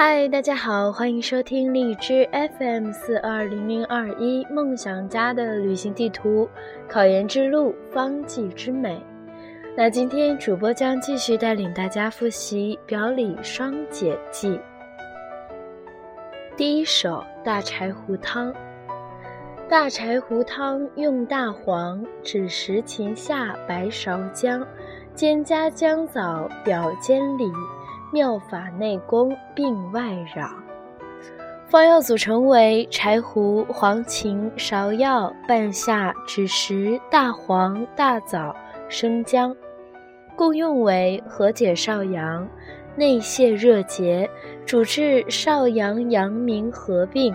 嗨，大家好，欢迎收听荔枝 FM 四二零零二一梦想家的旅行地图，考研之路，方剂之美。那今天主播将继续带领大家复习《表里双解记》。第一首大柴胡汤。大柴胡汤用大黄、枳实、芹夏、白芍、姜，兼加姜枣、表煎里。妙法内功，病外扰。方药组成为柴胡、黄芩、芍药、半夏、枳实、大黄、大枣、生姜，共用为和解少阳、内泄热结，主治少阳阳明合并。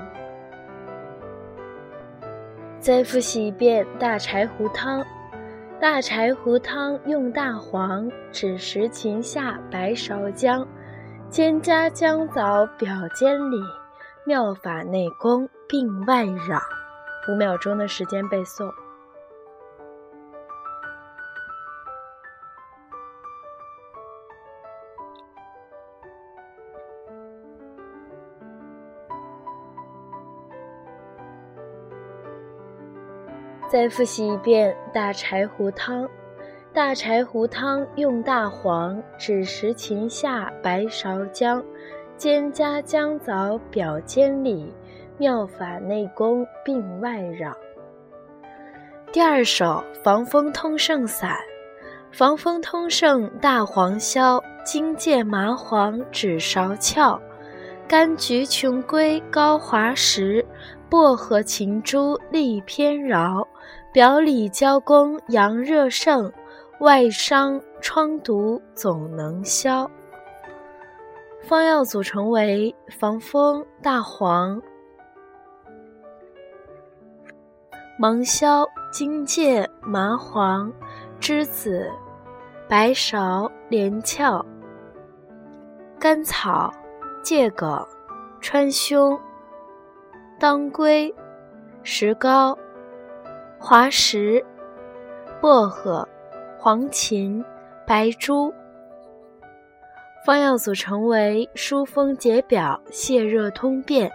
再复习一遍大柴胡汤。大柴胡汤用大黄、枳实、芹下、白芍、姜，兼加姜枣、表煎里，妙法内功，病外扰。五秒钟的时间背诵。再复习一遍大柴胡汤。大柴胡汤用大黄、枳实、芹夏、白芍、姜，兼加姜枣、表煎里，妙法内功，病外扰。第二首防风通圣散。防风通圣大黄消，荆芥麻黄枳芍壳，柑橘琼归高华石，薄荷芹珠利偏饶。表里交攻阳热盛，外伤疮毒总能消。方药组成为防风大黄、芒硝、荆芥、麻黄、栀子、白芍、连翘、甘草、桔梗、川芎、当归、石膏。滑石、薄荷、黄芩、白术。方药组成为疏风解表、泻热通便，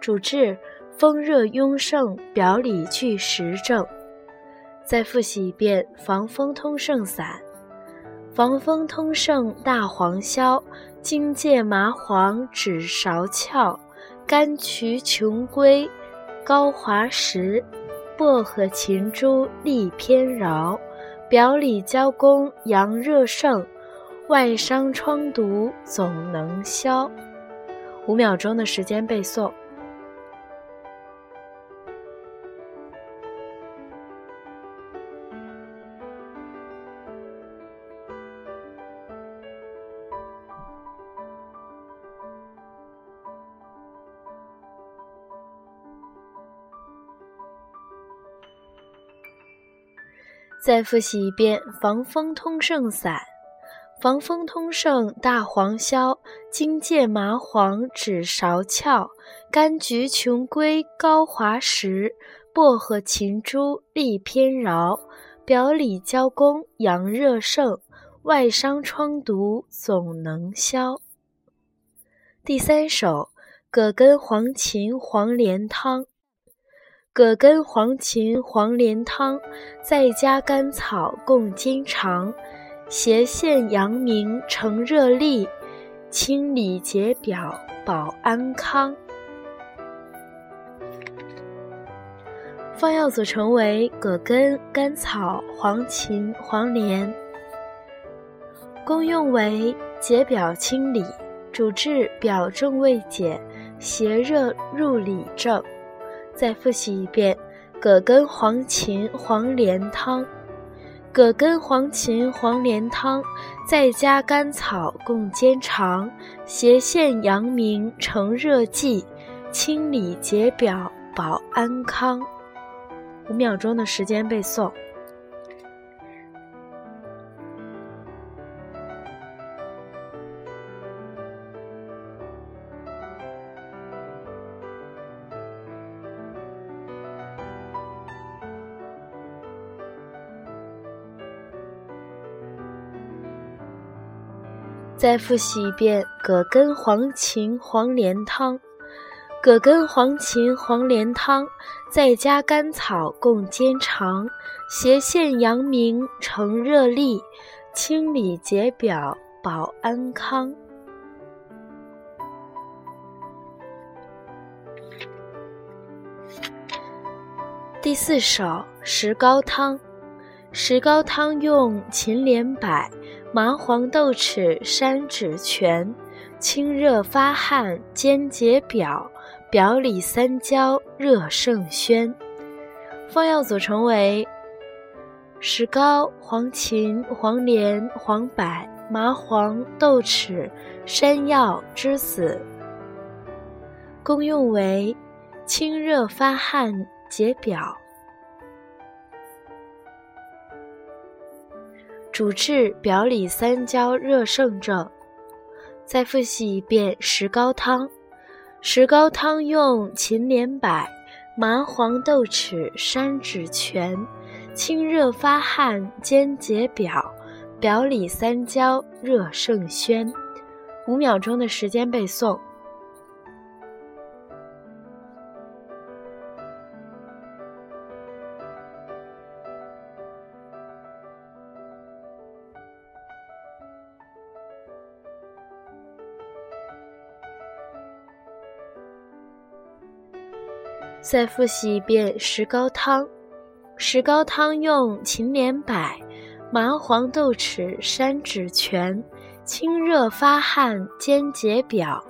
主治风热壅盛、表里俱实症。再复习一遍防风通圣散：防风通圣大黄消，荆芥麻黄枳芍壳，甘渠穷归高华石。薄荷芹珠立偏饶，表里交攻阳热盛，外伤疮毒总能消。五秒钟的时间背诵。再复习一遍防风通圣散：防风通圣大黄消，荆芥麻黄枳芍壳，柑橘琼桂高华石，薄荷芹珠利偏饶。表里交攻阳热盛，外伤疮毒总能消。第三首葛根黄芩黄连汤。葛根黄芩黄连汤，再加甘草共煎尝，斜线阳明成热力，清理解表保安康。方药组成为葛根、甘草、黄芩、黄连，功用为解表清理，主治表症未解、邪热入里症。再复习一遍葛根黄芩黄连汤。葛根黄芩黄连汤，再加甘草共煎尝，斜线阳明成热剂，清理解表保安康。五秒钟的时间背诵。再复习一遍：葛根黄芩黄连汤。葛根黄芩黄连汤，再加甘草共煎尝，斜线阳明成热力，清理解表保安康。第四首石膏汤。石膏汤用秦连柏、麻黄、豆豉、山栀泉，清热发汗，兼解表。表里三焦热盛宣。方药组成为石膏、黄芩、黄连、黄柏、麻黄、豆豉、山药、栀子。功用为清热发汗、解表。主治表里三焦热盛症。再复习一遍石膏汤。石膏汤用秦连柏、麻黄、豆豉、山栀全，清热发汗，兼解表，表里三焦热盛宣。五秒钟的时间背诵。再复习一遍石膏汤。石膏汤用秦连柏、麻黄、豆豉、山栀全，清热发汗，兼解表，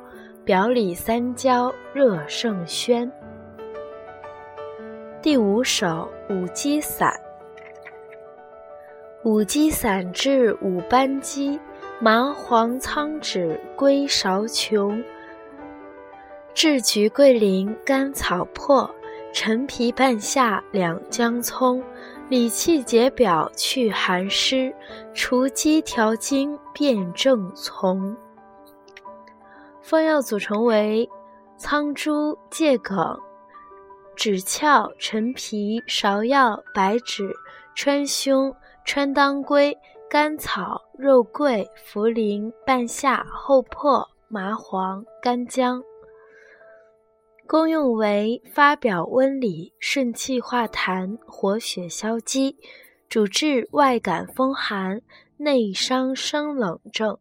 表里三焦热胜宣。第五首五鸡散。五鸡散治五斑鸡，麻黄、苍芷、归芍琼。炙橘桂林甘草破，陈皮半夏两姜葱，理气解表去寒湿，除积调经辨正从。方药组成为苍术、桔梗、枳壳、陈皮、芍药、白芷、川芎、川当归、甘草、肉桂、茯苓、半夏、厚朴、麻黄、干姜。功用为发表温里、顺气化痰、活血消积，主治外感风寒、内伤生冷症。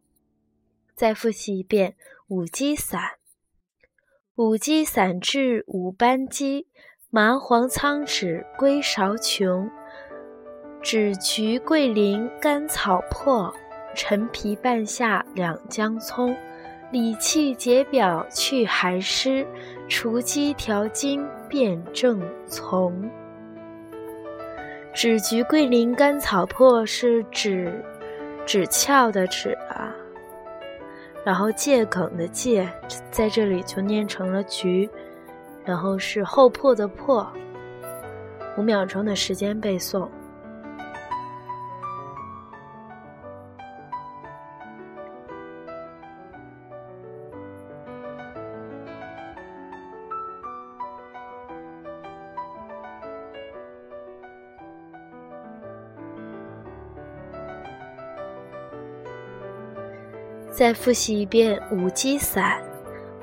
再复习一遍五鸡散。五鸡散治五斑鸡，麻黄、苍栀、归芍琼，枳橘、桂林、甘草破，陈皮、半夏、两姜葱。理气解表去寒湿，除积调经辨正从。枳橘桂林甘草破是枳枳壳的枳啊，然后桔梗的桔在这里就念成了橘，然后是后破的破。五秒钟的时间背诵。再复习一遍五鸡散。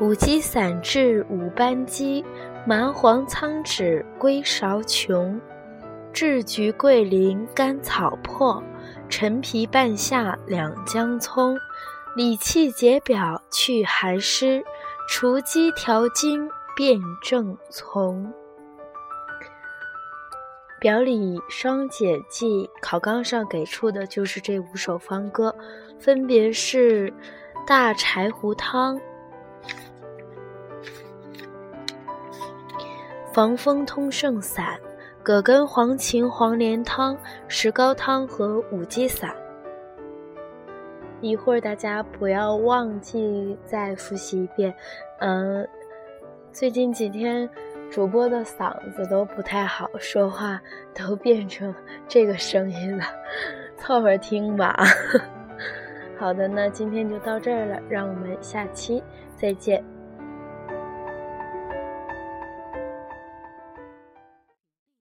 五鸡散治五斑鸡，麻黄、苍芷、归芍琼，枳橘、桂林、甘草破，陈皮、半夏、两姜葱，理气解表去寒湿，除积调经辨正从。表里双解剂考纲上给出的就是这五首方歌，分别是大柴胡汤、防风通圣散、葛根黄芩黄连汤、石膏汤和五鸡散。一会儿大家不要忘记再复习一遍。嗯，最近几天。主播的嗓子都不太好，说话都变成这个声音了，凑合听吧。好的，那今天就到这儿了，让我们下期再见。